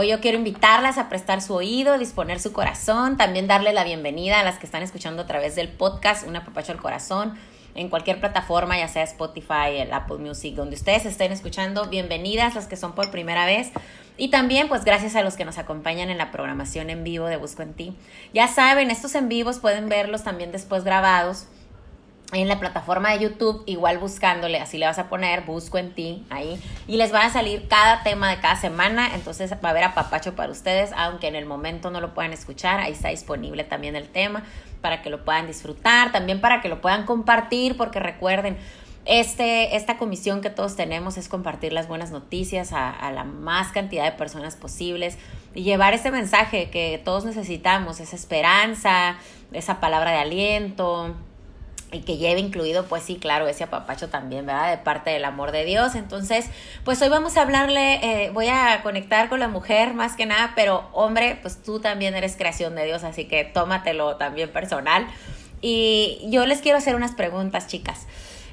Hoy yo quiero invitarlas a prestar su oído, disponer su corazón, también darle la bienvenida a las que están escuchando a través del podcast Una Papacho al Corazón en cualquier plataforma, ya sea Spotify, Apple Music, donde ustedes estén escuchando. Bienvenidas las que son por primera vez. Y también, pues gracias a los que nos acompañan en la programación en vivo de Busco en Ti. Ya saben, estos en vivos pueden verlos también después grabados en la plataforma de YouTube, igual buscándole, así le vas a poner, busco en ti, ahí, y les va a salir cada tema de cada semana, entonces va a haber apapacho para ustedes, aunque en el momento no lo puedan escuchar, ahí está disponible también el tema para que lo puedan disfrutar, también para que lo puedan compartir, porque recuerden, este, esta comisión que todos tenemos es compartir las buenas noticias a, a la más cantidad de personas posibles y llevar ese mensaje que todos necesitamos, esa esperanza, esa palabra de aliento, y que lleve incluido, pues sí, claro, ese apapacho también, ¿verdad? De parte del amor de Dios. Entonces, pues hoy vamos a hablarle, eh, voy a conectar con la mujer más que nada, pero hombre, pues tú también eres creación de Dios, así que tómatelo también personal. Y yo les quiero hacer unas preguntas, chicas.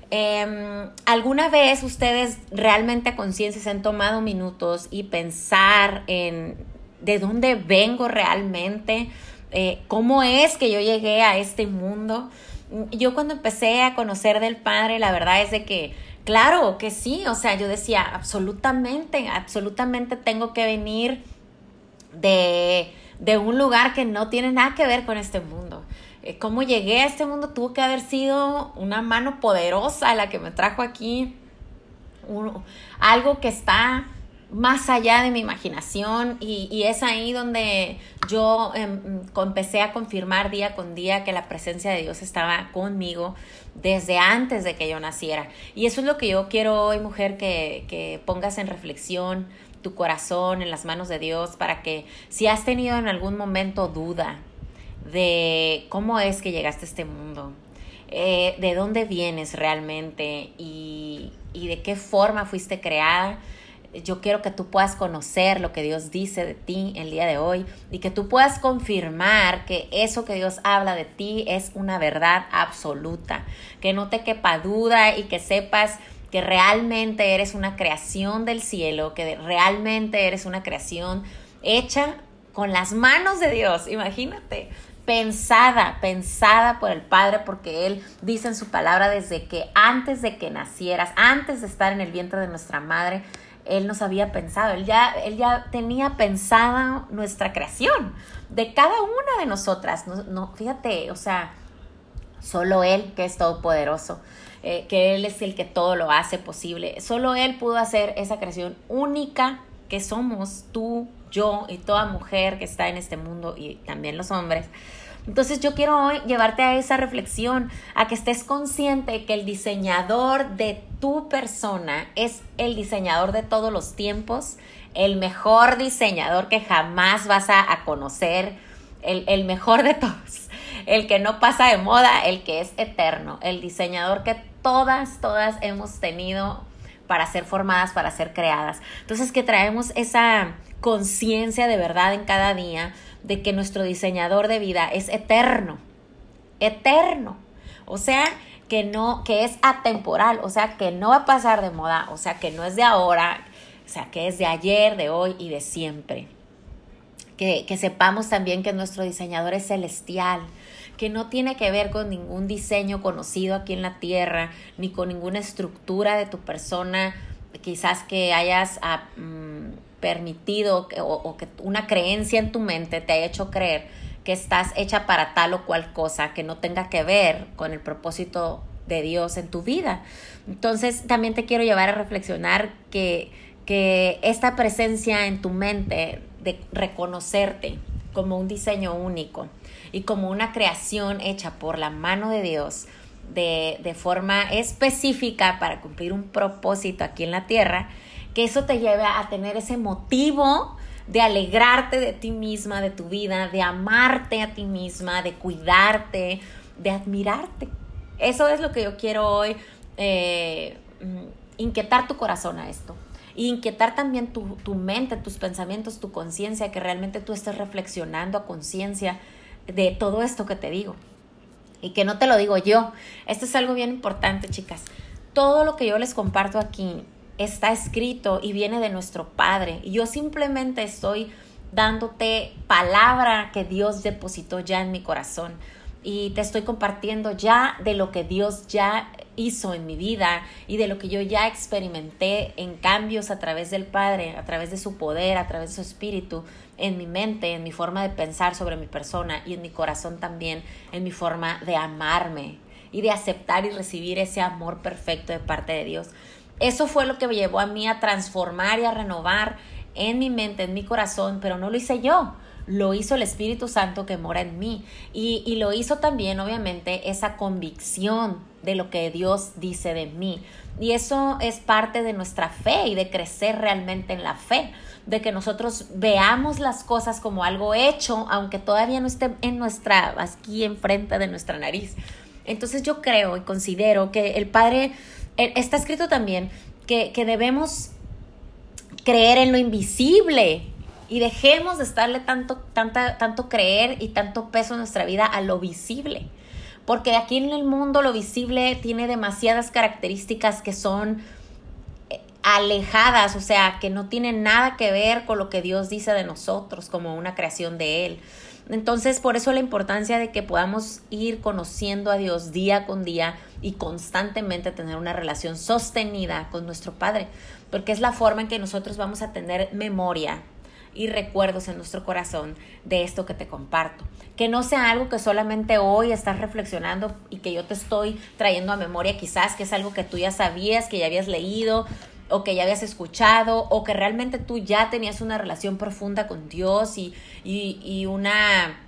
Em, ¿Alguna vez ustedes realmente a conciencia se han tomado minutos y pensar en de dónde vengo realmente? Eh, ¿Cómo es que yo llegué a este mundo? Yo cuando empecé a conocer del Padre, la verdad es de que, claro que sí, o sea, yo decía, absolutamente, absolutamente tengo que venir de, de un lugar que no tiene nada que ver con este mundo. Eh, cómo llegué a este mundo tuvo que haber sido una mano poderosa la que me trajo aquí, algo que está más allá de mi imaginación y, es ahí donde yo em, empecé a confirmar día con día que la presencia de Dios estaba conmigo desde antes de que yo naciera. Y eso es lo que yo quiero hoy, mujer, que, que pongas en reflexión tu corazón en las manos de Dios para que si has tenido en algún momento duda de cómo es que llegaste a este mundo, eh, de dónde vienes realmente y, y de qué forma fuiste creada, yo quiero que tú puedas conocer lo que Dios dice de ti el día de hoy y que tú puedas confirmar que eso que Dios habla de ti es una verdad absoluta, que no te quepa duda y que sepas que realmente eres una creación del cielo, que realmente eres una creación hecha con las manos de Dios, imagínate, pensada, pensada por el Padre, porque Él dice en su palabra desde que antes de que nacieras, antes de estar en el vientre de nuestra madre, él nos había pensado, Él ya, él ya tenía pensada nuestra creación de cada una de nosotras. No, no, fíjate, o sea, solo Él que es todopoderoso, eh, que Él es el que todo lo hace posible. Solo Él pudo hacer esa creación única que somos tú, yo y toda mujer que está en este mundo y también los hombres. Entonces yo quiero hoy llevarte a esa reflexión, a que estés consciente que el diseñador de tu persona es el diseñador de todos los tiempos, el mejor diseñador que jamás vas a, conocer, el, el mejor de todos, el que no pasa de moda, el que es eterno, el diseñador que todas, todas hemos tenido para ser formadas, para ser creadas. Entonces que traemos esa conciencia de verdad en cada día de que nuestro diseñador de vida es eterno, eterno. O sea, que no, que es atemporal, o sea, que no va a pasar de moda, o sea, que no es de ahora, o sea, que es de ayer, de hoy y de siempre. Que, que sepamos también que nuestro diseñador es celestial, que no tiene que ver con ningún diseño conocido aquí en la tierra, ni con ninguna estructura de tu persona, quizás que hayas... Ah, mm, permitido o, que una creencia en tu mente te haya hecho creer que estás hecha para tal o cual cosa que no tenga que ver con el propósito de Dios en tu vida. Entonces también te quiero llevar a reflexionar que, que esta presencia en tu mente de reconocerte como un diseño único y como una creación hecha por la mano de Dios de, de forma específica para cumplir un propósito aquí en la tierra, que eso te lleve a tener ese motivo de alegrarte de ti misma, de tu vida, de amarte a ti misma, de cuidarte, de admirarte. Eso es lo que yo quiero hoy, eh, mm, inquietar tu corazón a esto. inquietar también tu, tu mente, tus pensamientos, tu conciencia, que realmente tú estés reflexionando a conciencia de todo esto que te digo. Y que no te lo digo yo. Esto es algo bien importante, chicas. Todo lo que yo les comparto aquí está escrito y viene de nuestro Padre. Y yo simplemente estoy dándote palabra que Dios depositó ya en mi corazón. Y te estoy compartiendo ya de lo que Dios ya hizo en mi vida y de lo que yo ya experimenté en cambios a través del Padre, a través de su poder, a través de su espíritu, en mi mente, en mi forma de pensar sobre mi persona y en mi corazón también, en mi forma de amarme y de aceptar y recibir ese amor perfecto de parte de Dios. Eso fue lo que me llevó a mí a transformar y a renovar en mi mente, en mi corazón, pero no lo hice yo. Lo hizo el Espíritu Santo que mora en mí. Y, y lo hizo también, obviamente, esa convicción de lo que Dios dice de mí. Y eso es parte de nuestra fe y de crecer realmente en la fe, de que nosotros veamos las cosas como algo hecho, aunque todavía no esté en nuestra, aquí enfrente de nuestra nariz. Entonces yo creo y considero que el Padre, está escrito también que, que debemos creer en lo invisible y dejemos de estarle tanto, tanto creer y tanto peso en nuestra vida a lo visible. Porque aquí en el mundo lo visible tiene demasiadas características que son eh, alejadas, o sea, que no tienen nada que ver con lo que Dios dice de nosotros como una creación de Él. Entonces, por eso la importancia de que podamos ir conociendo a Dios día con día y constantemente tener una relación sostenida con nuestro Padre, porque es la forma en que nosotros vamos a tener memoria y recuerdos en nuestro corazón de esto que te comparto. Que no sea algo que solamente hoy estás reflexionando y que yo te estoy trayendo a memoria quizás, que es algo que tú ya sabías, que ya habías leído o que ya habías escuchado o que realmente tú ya tenías una relación profunda con Dios y, y, una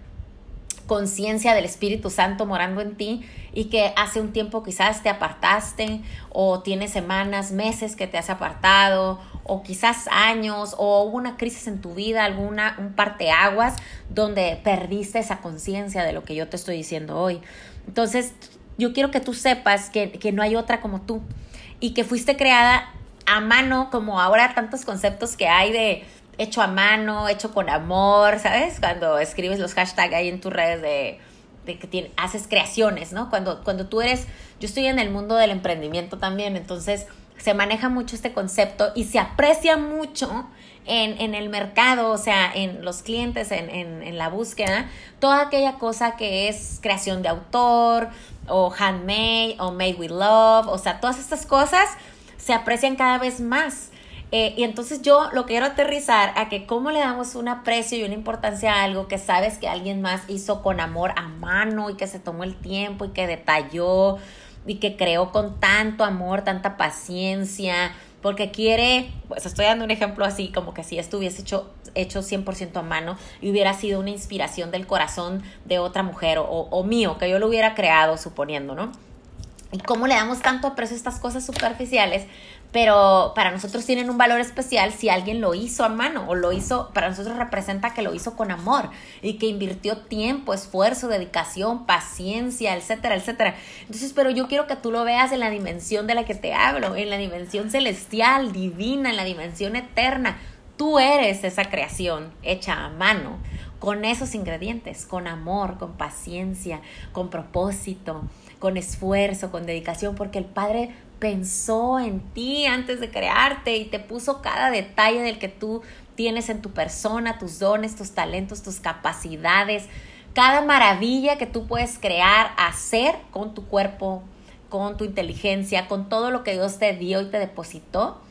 conciencia del Espíritu Santo morando en ti y que hace un tiempo quizás te apartaste o tienes semanas, meses que te has apartado o quizás años o hubo una crisis en tu vida, alguna un parteaguas donde perdiste esa conciencia de lo que yo te estoy diciendo hoy. Entonces, yo quiero que tú sepas que, que no hay otra como tú y que fuiste creada a mano, como ahora tantos conceptos que hay de hecho a mano, hecho con amor, ¿sabes? Cuando escribes los hashtags ahí en tus redes de, que haces creaciones, ¿no? Cuando, cuando tú eres, yo estoy en el mundo del emprendimiento también, entonces se maneja mucho este concepto y se aprecia mucho en, en el mercado, o sea, en los clientes, en, en, en la búsqueda, toda aquella cosa que es creación de autor o handmade o made with love, o sea, todas estas cosas se aprecian cada vez más. Eh, y entonces yo lo quiero aterrizar a que cómo le damos un aprecio y una importancia a algo que sabes que alguien más hizo con amor a mano y que se tomó el tiempo y que detalló y que creó con tanto amor, tanta paciencia, porque quiere, pues estoy dando un ejemplo así, como que si estuviese hecho, hecho 100% a mano y hubiera sido una inspiración del corazón de otra mujer o mío, que yo lo hubiera creado, suponiendo, ¿no? Y cómo le damos tanto aprecio a estas cosas superficiales, pero para nosotros tienen un valor especial si alguien lo hizo a mano o lo hizo, para nosotros representa que lo hizo con amor y que invirtió tiempo, esfuerzo, dedicación, paciencia, etcétera, etcétera. Entonces, pero yo quiero que tú lo veas en la dimensión de la que te hablo, en la dimensión celestial, divina, en la dimensión eterna. Tú eres esa creación hecha a mano, con esos ingredientes, con amor, con paciencia, con propósito, con esfuerzo, con dedicación, porque el Padre pensó en ti antes de crearte y te puso cada detalle del que tú tienes en tu persona, tus dones, tus talentos, tus capacidades, cada maravilla que tú puedes crear, hacer con tu cuerpo, con tu inteligencia, con todo lo que Dios te dio y te depositó,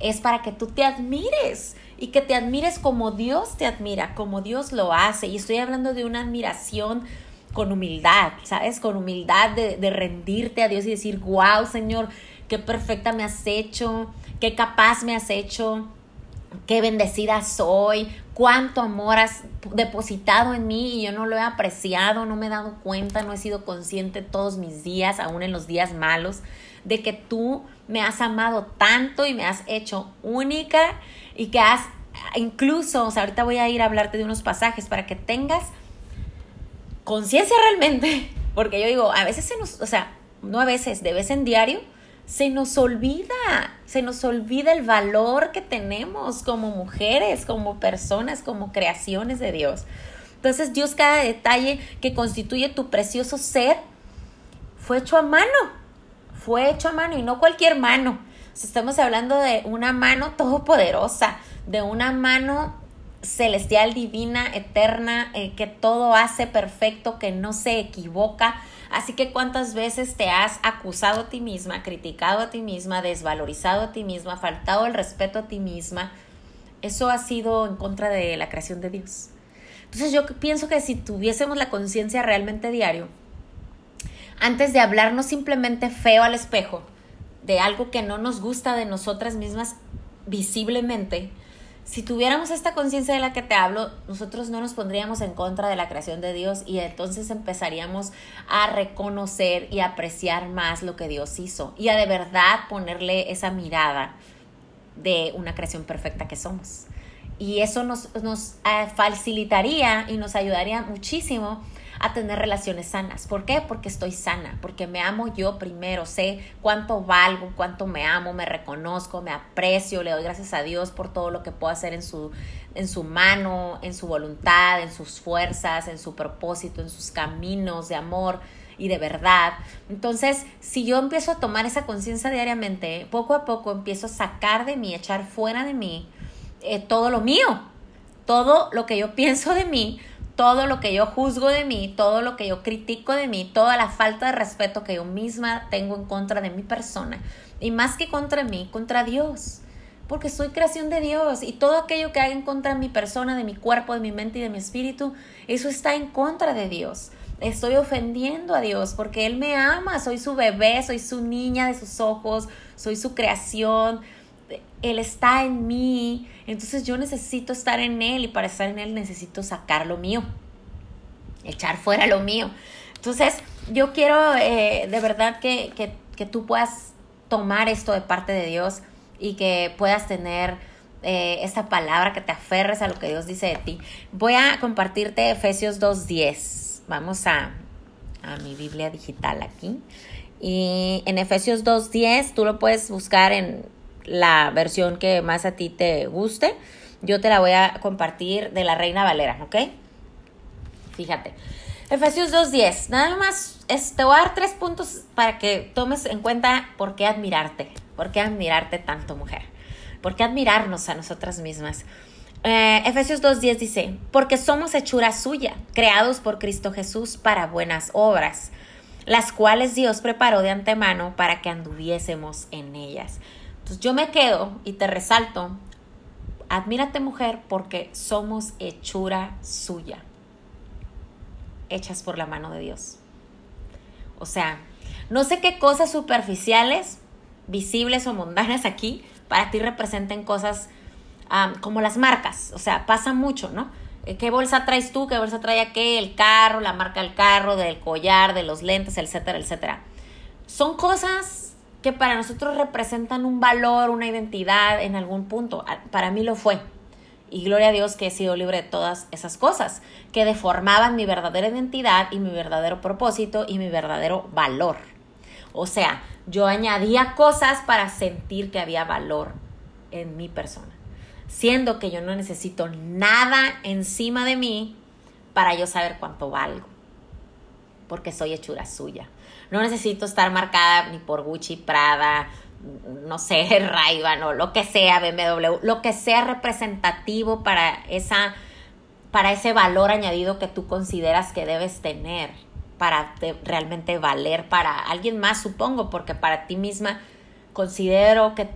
es para que tú te admires y que te admires como Dios te admira, como Dios lo hace. Y estoy hablando de una admiración con humildad, ¿sabes? Con humildad de, de rendirte a Dios y decir, wow, Señor, qué perfecta me has hecho, qué capaz me has hecho, qué bendecida soy, cuánto amor has depositado en mí y yo no lo he apreciado, no me he dado cuenta, no he sido consciente todos mis días, aún en los días malos, de que tú me has amado tanto y me has hecho única y que has incluso, o sea, ahorita voy a ir a hablarte de unos pasajes para que tengas conciencia realmente, porque yo digo, a veces se nos, o sea, no a veces, de vez en diario, se nos olvida, se nos olvida el valor que tenemos como mujeres, como personas, como creaciones de Dios. Entonces Dios cada detalle que constituye tu precioso ser fue hecho a mano, fue hecho a mano y no cualquier mano. estamos hablando de una mano todopoderosa, de una mano celestial, divina, eterna, eh, que todo hace perfecto, que no se equivoca. Así que cuántas veces te has acusado a ti misma, criticado a ti misma, desvalorizado a ti misma, faltado el respeto a ti misma. Eso ha sido en contra de la creación de Dios. Entonces yo pienso que si tuviésemos la conciencia realmente diario, antes de hablarnos simplemente feo al espejo, de algo que no nos gusta de nosotras mismas visiblemente, si tuviéramos esta conciencia de la que te hablo, nosotros no nos pondríamos en contra de la creación de Dios y entonces empezaríamos a reconocer y apreciar más lo que Dios hizo y a de verdad ponerle esa mirada de una creación perfecta que somos. Y eso nos, nos eh, facilitaría y nos ayudaría muchísimo a tener relaciones sanas. ¿Por qué? Porque estoy sana, porque me amo yo primero, sé cuánto valgo, cuánto me amo, me reconozco, me aprecio, le doy gracias a Dios por todo lo que puedo hacer en su, en su mano, en su voluntad, en sus fuerzas, en su propósito, en sus caminos de amor y de verdad. Entonces, si yo empiezo a tomar esa conciencia diariamente, poco a poco empiezo a sacar de mí, echar fuera de mí eh, todo lo mío, todo lo que yo pienso de mí, todo lo que yo juzgo de mí, todo lo que yo critico de mí, toda la falta de respeto que yo misma tengo en contra de mi persona. Y más que contra mí, contra Dios. Porque soy creación de Dios y todo aquello que hay en contra de mi persona, de mi cuerpo, de mi mente y de mi espíritu, eso está en contra de Dios. Estoy ofendiendo a Dios porque Él me ama, soy su bebé, soy su niña de sus ojos, soy su creación, Él está en mí, entonces yo necesito estar en Él y para estar en Él necesito sacar lo mío, echar fuera lo mío. Entonces yo quiero eh, de verdad que, que, que, tú puedas tomar esto de parte de Dios y que puedas tener eh, esta palabra, que te aferres a lo que Dios dice de ti. Voy a compartirte Efesios 2.10. Vamos a, a mi Biblia digital aquí. Y en Efesios 2.10 tú lo puedes buscar en la versión que más a ti te guste. Yo te la voy a compartir de la Reina Valera, ¿ok? Fíjate. Efesios 2.10. Nada más, te voy a dar tres puntos para que tomes en cuenta por qué admirarte. ¿Por qué admirarte tanto, mujer? ¿Por qué admirarnos a nosotras mismas? Eh, Efesios 2.10 dice, porque somos hechura suya, creados por Cristo Jesús para buenas obras, las cuales Dios preparó de antemano para que anduviésemos en ellas. Yo me quedo y te resalto, admírate mujer porque somos hechura suya, hechas por la mano de Dios. O sea, no sé qué cosas superficiales, visibles o mundanas aquí para ti representen cosas como las marcas. O sea, pasa mucho, ¿no? Eh, ¿Qué bolsa traes tú? ¿Qué bolsa trae aquel? El carro, la marca del carro, del collar, de los lentes, etcétera, etcétera. Son cosas que para nosotros representan un valor, una identidad en algún punto. Para mí lo fue. Y gloria a Dios que he sido libre de todas esas cosas que deformaban mi verdadera identidad y mi verdadero propósito y mi verdadero valor. O sea, yo añadía cosas para sentir que había valor en mi persona, siendo que yo no necesito nada encima de mí para yo saber cuánto valgo, porque soy hechura suya. No necesito estar marcada ni por Gucci, Prada, no sé, ray o lo que sea, BMW, lo que sea representativo para esa para ese valor añadido que tú consideras que debes tener para realmente valer para alguien más, supongo, porque para ti misma considero que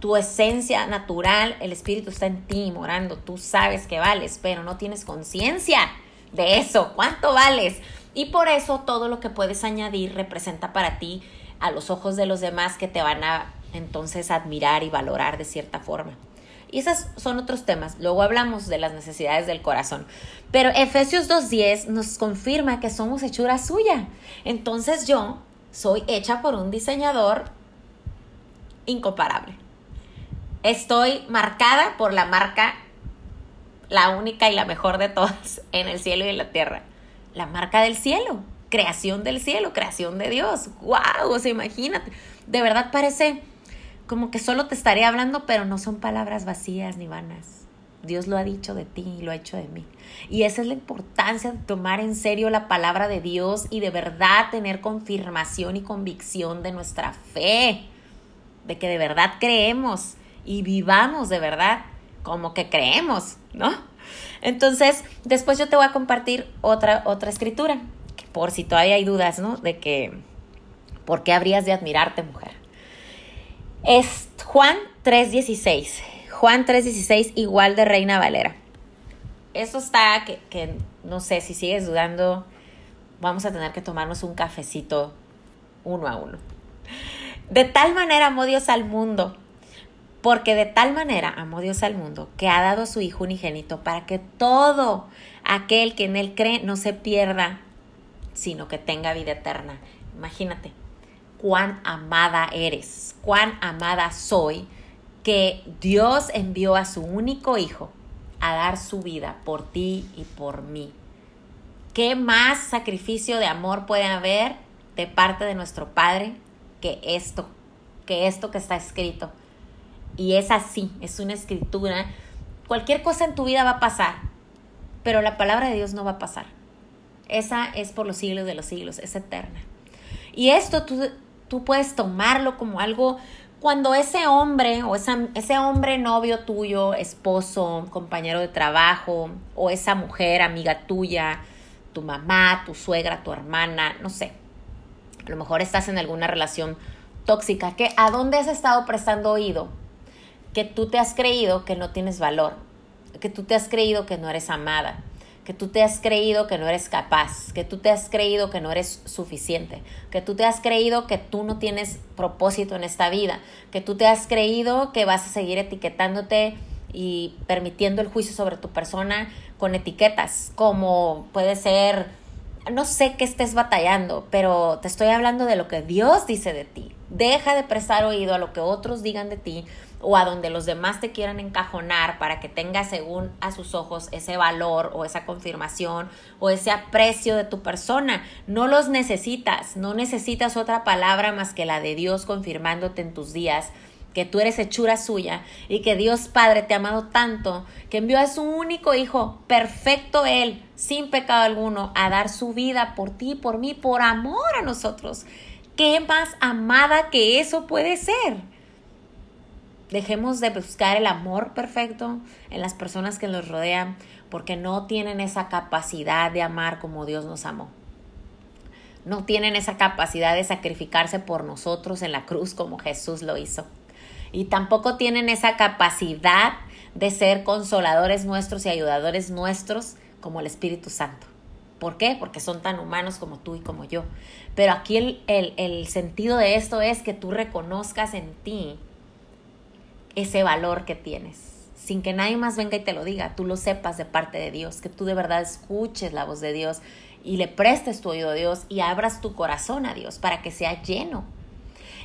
tu esencia natural, el espíritu está en ti morando, tú sabes que vales, pero no tienes conciencia de eso, cuánto vales. Y por eso todo lo que puedes añadir representa para ti a los ojos de los demás que te van a entonces admirar y valorar de cierta forma. Y esos son otros temas. Luego hablamos de las necesidades del corazón. Pero Efesios 2.10 nos confirma que somos hechura suya. Entonces yo soy hecha por un diseñador incomparable. Estoy marcada por la marca, la única y la mejor de todas en el cielo y en la tierra la marca del cielo, creación del cielo, creación de Dios. ¡Wow! O sea, imagínate. De verdad parece como que solo te estaré hablando, pero no son palabras vacías ni vanas. Dios lo ha dicho de ti y lo ha hecho de mí. Y esa es la importancia de tomar en serio la palabra de Dios y de verdad tener confirmación y convicción de nuestra fe. de que de verdad creemos y vivamos de verdad como que creemos, ¿no? Entonces, después yo te voy a compartir otra, otra escritura, por si todavía hay dudas, ¿no? De que, ¿por qué habrías de admirarte, mujer? Es Juan 3.16. Juan 3.16, igual de Reina Valera. Eso está que, que no sé si sigues dudando, vamos a tener que tomarnos un cafecito uno a uno. De tal manera amó Dios al mundo, porque de tal manera amó Dios al mundo, que ha dado a su Hijo unigénito para que todo aquel que en Él cree no se pierda, sino que tenga vida eterna. Imagínate cuán amada eres, cuán amada soy, que Dios envió a su único Hijo a dar su vida por ti y por mí. ¿Qué más sacrificio de amor puede haber de parte de nuestro Padre que esto, que esto que está escrito? Y es así, es una escritura. Cualquier cosa en tu vida va a pasar, pero la palabra de Dios no va a pasar. Esa es por los siglos de los siglos, es eterna. Y esto tú, tú puedes tomarlo como algo cuando ese hombre o esa, ese hombre novio tuyo, esposo, compañero de trabajo, o esa mujer amiga tuya, tu mamá, tu suegra, tu hermana, no sé, a lo mejor estás en alguna relación tóxica, que ¿a dónde has estado prestando oído? Que tú te has creído que no tienes valor, que tú te has creído que no eres amada, que tú te has creído que no eres capaz, que tú te has creído que no eres suficiente, que tú te has creído que tú no tienes propósito en esta vida, que tú te has creído que vas a seguir etiquetándote y permitiendo el juicio sobre tu persona con etiquetas, como puede ser, no sé qué estés batallando, pero te estoy hablando de lo que Dios dice de ti. Deja de prestar oído a lo que otros digan de ti o a donde los demás te quieran encajonar para que tengas según a sus ojos ese valor o esa confirmación o ese aprecio de tu persona. No los necesitas, no necesitas otra palabra más que la de Dios confirmándote en tus días que tú eres hechura suya y que Dios Padre te ha amado tanto que envió a su único Hijo, perfecto Él, sin pecado alguno, a dar su vida por ti, por mí, por amor a nosotros. ¿Qué más amada que eso puede ser? Dejemos de buscar el amor perfecto en las personas que nos rodean porque no tienen esa capacidad de amar como Dios nos amó. No tienen esa capacidad de sacrificarse por nosotros en la cruz como Jesús lo hizo. Y tampoco tienen esa capacidad de ser consoladores nuestros y ayudadores nuestros como el Espíritu Santo. ¿Por qué? Porque son tan humanos como tú y como yo. Pero aquí el, el, el sentido de esto es que tú reconozcas en ti ese valor que tienes, sin que nadie más venga y te lo diga, tú lo sepas de parte de Dios, que tú de verdad escuches la voz de Dios y le prestes tu oído a Dios y abras tu corazón a Dios para que sea lleno.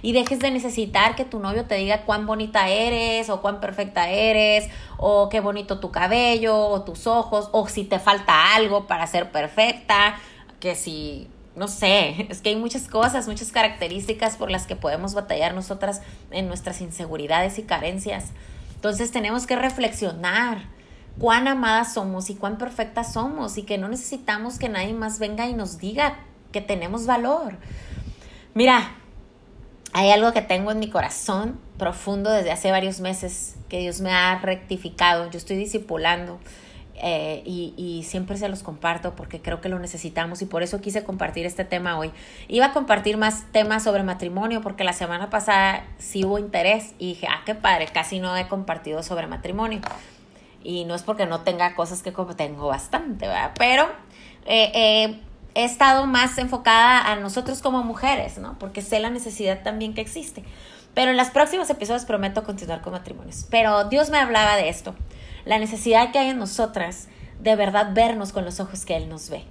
Y dejes de necesitar que tu novio te diga cuán bonita eres o cuán perfecta eres o qué bonito tu cabello o tus ojos o si te falta algo para ser perfecta, que si no sé, es que hay muchas cosas, muchas características por las que podemos batallar nosotras en nuestras inseguridades y carencias. Entonces tenemos que reflexionar cuán amadas somos y cuán perfectas somos y que no necesitamos que nadie más venga y nos diga que tenemos valor. Mira, hay algo que tengo en mi corazón profundo desde hace varios meses que Dios me ha rectificado. Yo estoy discipulando eh, y, siempre se los comparto porque creo que lo necesitamos y por eso quise compartir este tema hoy. Iba a compartir más temas sobre matrimonio porque la semana pasada sí hubo interés y dije, ah, qué padre, casi no he compartido sobre matrimonio. Y no es porque no tenga cosas que tengo bastante, ¿verdad? Pero eh, eh, he estado más enfocada a nosotros como mujeres, ¿no? Porque sé la necesidad también que existe. Pero en los próximos episodios prometo continuar con matrimonios. Pero Dios me hablaba de esto la necesidad que hay en nosotras de verdad vernos con los ojos que Él nos ve.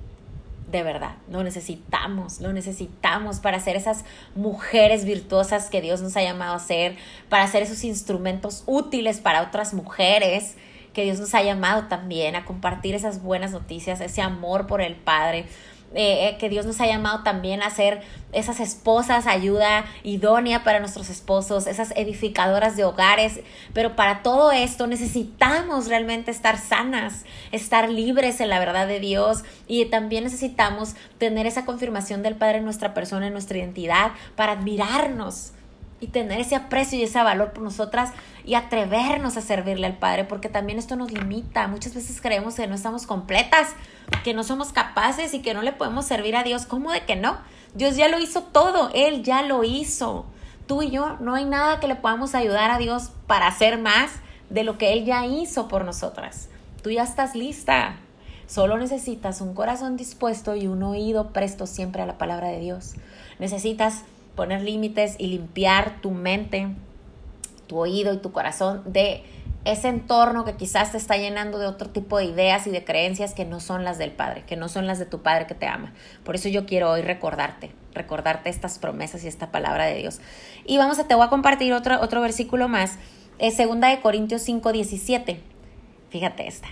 De verdad, lo necesitamos, lo necesitamos para ser esas mujeres virtuosas que Dios nos ha llamado a ser, para ser esos instrumentos útiles para otras mujeres que Dios nos ha llamado también a compartir esas buenas noticias, ese amor por el Padre, eh, eh, que Dios nos ha llamado también a ser esas esposas, ayuda idónea para nuestros esposos, esas edificadoras de hogares. Pero para todo esto necesitamos realmente estar sanas, estar libres en la verdad de Dios y también necesitamos tener esa confirmación del Padre en nuestra persona, en nuestra identidad, para admirarnos y tener ese aprecio y ese valor por nosotras y atrevernos a servirle al Padre, porque también esto nos limita. Muchas veces creemos que no estamos completas, que no somos capaces y que no le podemos servir a Dios. ¿Cómo de que no? Dios ya lo hizo todo, Él ya lo hizo. Tú y yo, no hay nada que le podamos ayudar a Dios para hacer más de lo que Él ya hizo por nosotras. Tú ya estás lista. Solo necesitas un corazón dispuesto y un oído presto siempre a la palabra de Dios. Necesitas poner límites y limpiar tu mente, tu oído y tu corazón de ese entorno que quizás te está llenando de otro tipo de ideas y de creencias que no son las del Padre, que no son las de tu Padre que te ama. Por eso yo quiero hoy recordarte, recordarte estas promesas y esta palabra de Dios. Y vamos a, te voy a compartir otro, otro versículo más, es segunda de Corintios 5, 17. Fíjate esta,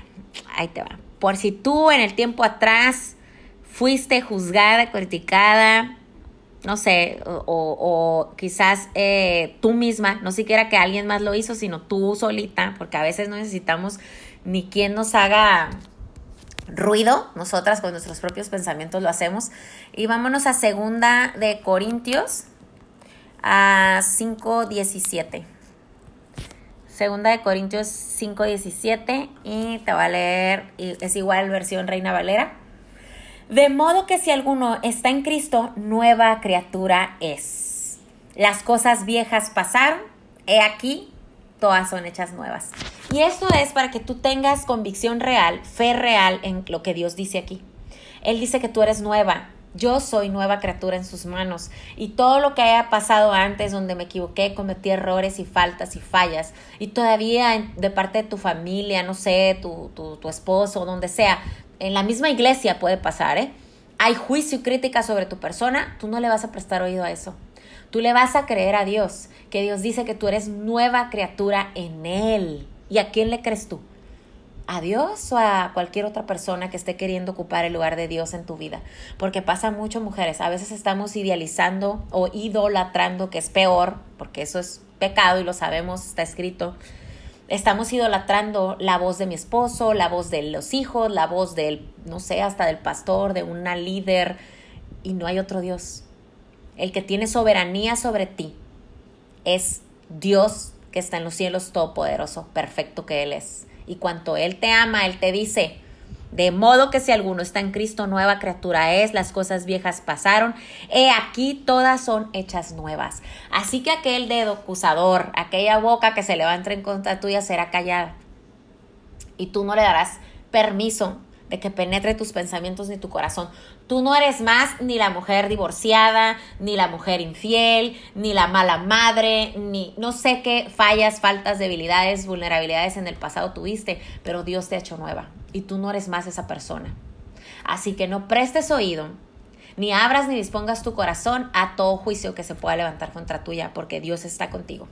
ahí te va. Por si tú en el tiempo atrás fuiste juzgada, criticada, no sé, o, quizás eh, tú misma, no siquiera que alguien más lo hizo, sino tú solita, porque a veces no necesitamos ni quien nos haga ruido, nosotras con nuestros propios pensamientos lo hacemos. Y vámonos a segunda de Corintios, a 5.17. Segunda de Corintios 5.17 y te va a leer, es igual versión Reina Valera. De modo que si alguno está en Cristo, nueva criatura es. Las cosas viejas pasaron, he aquí, todas son hechas nuevas. Y esto es para que tú tengas convicción real, fe real en lo que Dios dice aquí. Él dice que tú eres nueva, yo soy nueva criatura en sus manos y todo lo que haya pasado antes donde me equivoqué, cometí errores y faltas y fallas y todavía de parte de tu familia, no sé, tu, tu, tu esposo, donde sea, en la misma iglesia puede pasar, ¿eh? Hay juicio y crítica sobre tu persona, tú no le vas a prestar oído a eso. Tú le vas a creer a Dios, que Dios dice que tú eres nueva criatura en Él. ¿Y a quién le crees tú? ¿A Dios o a cualquier otra persona que esté queriendo ocupar el lugar de Dios en tu vida? Porque pasa mucho, mujeres. A veces estamos idealizando o idolatrando, que es peor, porque eso es pecado y lo sabemos, está escrito estamos idolatrando la voz de mi esposo, la voz de los hijos, la voz del, no sé, hasta del pastor, de una líder, y no hay otro Dios. El que tiene soberanía sobre ti es Dios que está en los cielos todopoderoso, perfecto que Él es. Y cuanto Él te ama, Él te dice, de modo que si alguno está en Cristo, nueva criatura es, las cosas viejas pasaron, he aquí todas son hechas nuevas. Así que aquel dedo acusador, aquella boca que se levanta en contra tuya será callada. Y tú no le darás permiso de que penetre tus pensamientos ni tu corazón. Tú no eres más ni la mujer divorciada, ni la mujer infiel, ni la mala madre, ni no sé qué fallas, faltas, debilidades, vulnerabilidades en el pasado tuviste, pero Dios te ha hecho nueva y tú no eres más esa persona. Así que no prestes oído, ni abras ni dispongas tu corazón a todo juicio que se pueda levantar contra tuya, porque Dios está contigo.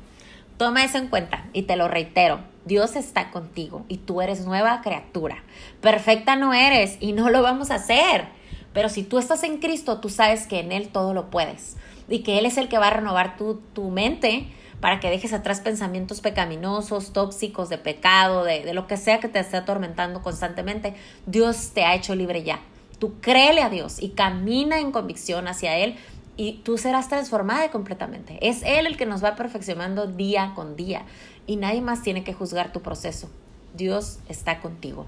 Toma eso en cuenta y te lo reitero, Dios está contigo y tú eres nueva criatura. Perfecta no eres y no lo vamos a hacer. Pero si tú estás en Cristo, tú sabes que en Él todo lo puedes y que Él es el que va a renovar tu, tu mente para que dejes atrás pensamientos pecaminosos, tóxicos, de pecado, de, de lo que sea que te esté atormentando constantemente. Dios te ha hecho libre ya. Tú créele a Dios y camina en convicción hacia Él y tú serás transformada completamente. Es Él el que nos va perfeccionando día con día y nadie más tiene que juzgar tu proceso. Dios está contigo.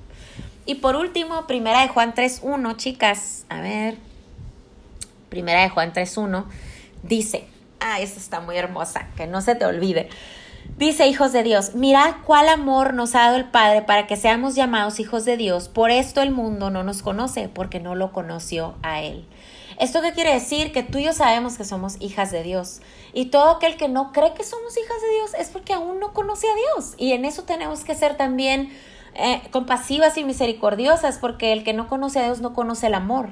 Y por último, primera de Juan 3.1, chicas, a ver, primera de Juan 3.1, dice, ah, esta está muy hermosa, que no se te olvide. Dice, hijos de Dios, mirad cuál amor nos ha dado el Padre para que seamos llamados hijos de Dios. Por esto el mundo no nos conoce, porque no lo conoció a Él. ¿Esto qué quiere decir? Que tú y yo sabemos que somos hijas de Dios. Y todo aquel que no cree que somos hijas de Dios es porque aún no conoce a Dios. Y en eso tenemos que ser también eh, compasivas y misericordiosas, porque el que no conoce a Dios no conoce el amor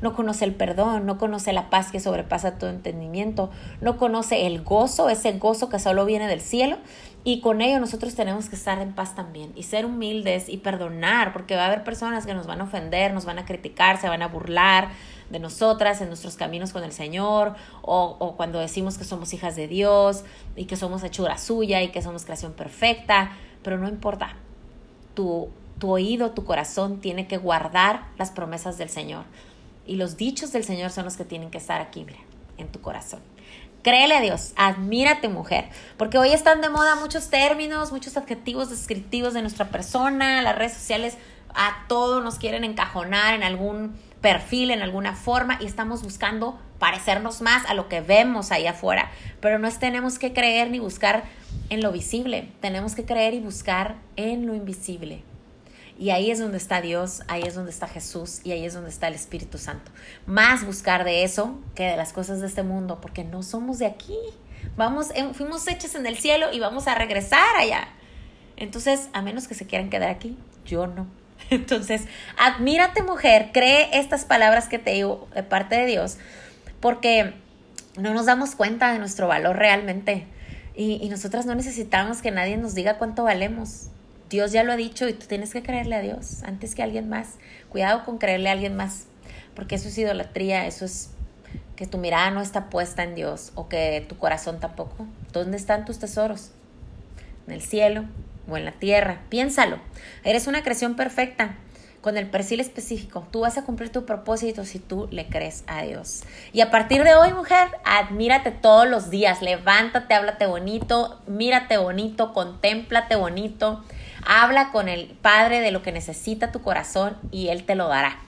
no conoce el perdón, no conoce la paz que sobrepasa todo entendimiento, no conoce el gozo, ese gozo que solo viene del cielo. Y con ello nosotros tenemos que estar en paz también y ser humildes y perdonar, porque va a haber personas que nos van a ofender, nos van a criticar, se van a burlar de nosotras en nuestros caminos con el Señor, o, o cuando decimos que somos hijas de Dios y que somos hechura suya y que somos creación perfecta, pero no importa. Tu, tu oído, tu corazón tiene que guardar las promesas del Señor. Y los dichos del Señor son los que tienen que estar aquí, en tu corazón. Créele a Dios, admírate mujer, porque hoy están de moda muchos términos, muchos adjetivos descriptivos de nuestra persona, las redes sociales a todo nos quieren encajonar en algún perfil, en alguna forma y estamos buscando parecernos más a lo que vemos ahí afuera, pero no tenemos que creer ni buscar en lo visible, tenemos que creer y buscar en lo invisible. Y ahí es donde está Dios, ahí es donde está Jesús y ahí es donde está el Espíritu Santo. Más buscar de eso que de las cosas de este mundo, porque no somos de aquí. Vamos, fuimos hechos en el cielo y vamos a regresar allá. Entonces, a menos que se quieran quedar aquí, yo no. Entonces, admírate mujer, cree estas palabras que te digo de parte de Dios, porque no nos damos cuenta de nuestro valor realmente. Y, y nosotras no necesitamos que nadie nos diga cuánto valemos. Dios ya lo ha dicho y tú tienes que creerle a Dios antes que a alguien más. Cuidado con creerle a alguien más, porque eso es idolatría, eso es que tu mirada no está puesta en Dios o que tu corazón tampoco. ¿Dónde están tus tesoros? ¿En el cielo o en la tierra? Piénsalo. Eres una creación perfecta con el perfil específico. Tú vas a cumplir tu propósito si tú le crees a Dios. Y a partir de hoy, mujer, admírate todos los días. Levántate, háblate bonito, mírate bonito, contémplate bonito Habla con el Padre de lo que necesita tu corazón y Él te lo dará.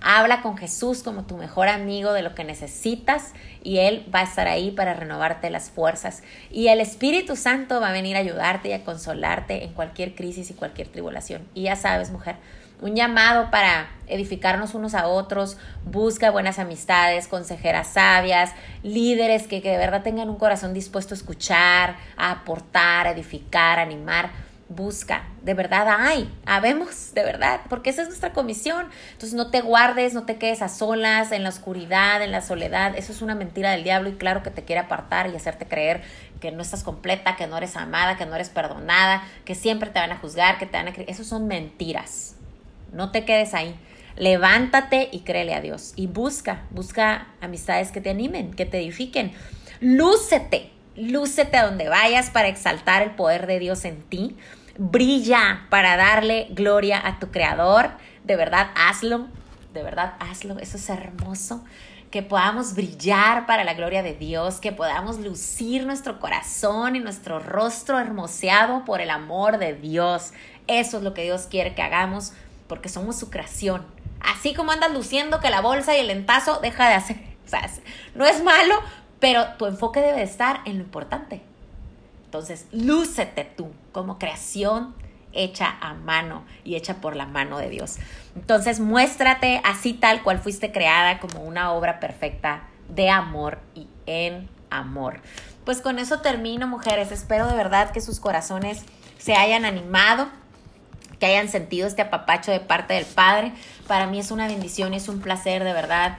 Habla con Jesús como tu mejor amigo de lo que necesitas y Él va a estar ahí para renovarte las fuerzas. Y el Espíritu Santo va a venir a ayudarte y a consolarte en cualquier crisis y cualquier tribulación. Y ya sabes, mujer, un llamado para edificarnos unos a otros, busca buenas amistades, consejeras sabias, líderes que, que de verdad tengan un corazón dispuesto a escuchar, a aportar, a edificar, a animar busca, de verdad hay, habemos, de verdad, porque esa es nuestra comisión. Entonces no te guardes, no te quedes a solas, en la oscuridad, en la soledad, eso es una mentira del diablo y claro que te quiere apartar y hacerte creer que no estás completa, que no eres amada, que no eres perdonada, que siempre te van a juzgar, que te van a. Eso son mentiras. No te quedes ahí. Levántate y créele a Dios. Y busca, busca amistades que te animen, que te edifiquen. Lúcete, lúcete a donde vayas para exaltar el poder de Dios en ti brilla para darle gloria a tu creador. De verdad, hazlo. De verdad, hazlo. Eso es hermoso. Que podamos brillar para la gloria de Dios, que podamos lucir nuestro corazón y nuestro rostro hermoseado por el amor de Dios. Eso es lo que Dios quiere que hagamos porque somos su creación. Así como andas luciendo que la bolsa y el lentazo deja de hacer. O sea, no es malo, pero tu enfoque debe estar en lo importante, entonces, lúcete tú como creación hecha a mano y hecha por la mano de Dios. Entonces, muéstrate así tal cual fuiste creada como una obra perfecta de amor y en amor. Pues con eso termino, mujeres. Espero de verdad que sus corazones se hayan animado, que hayan sentido este apapacho de parte del Padre. Para mí es una bendición es un placer de verdad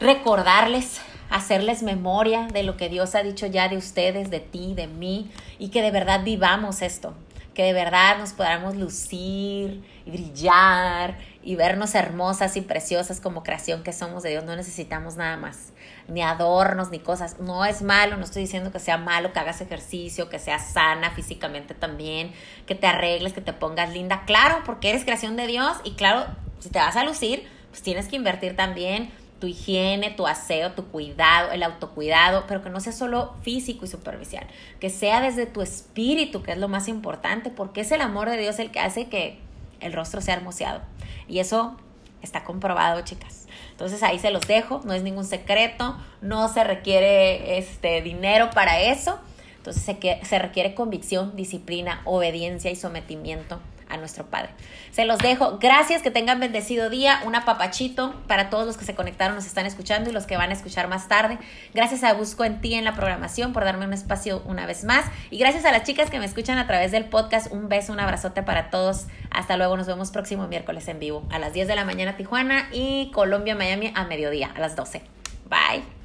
recordarles hacerles memoria de lo que Dios ha dicho ya de ustedes, de ti, de mí, y que de verdad vivamos esto, que de verdad nos podamos lucir y brillar y vernos hermosas y preciosas como creación que somos de Dios. No necesitamos nada más, ni adornos, ni cosas. No es malo, no estoy diciendo que sea malo que hagas ejercicio, que seas sana físicamente también, que te arregles, que te pongas linda. Claro, porque eres creación de Dios y claro, si te vas a lucir, pues tienes que invertir también tu higiene, tu aseo, tu cuidado, el autocuidado, pero que no sea solo físico y superficial, que sea desde tu espíritu, que es lo más importante, porque es el amor de Dios el que hace que el rostro sea hermoseado. Y eso está comprobado, chicas. Entonces ahí se los dejo, no es ningún secreto, no se requiere este dinero para eso. Entonces se, se requiere convicción, disciplina, obediencia y sometimiento a nuestro Padre. Se los dejo. Gracias, que tengan bendecido día. Un apapachito para todos los que se conectaron, nos están escuchando y los que van a escuchar más tarde. Gracias a Busco en ti en la programación por darme un espacio una vez más. Y gracias a las chicas que me escuchan a través del podcast. Un beso, un abrazote para todos. Hasta luego. Nos vemos próximo miércoles en vivo a las 10 de la mañana Tijuana y Colombia, Miami a mediodía, a las 12. Bye.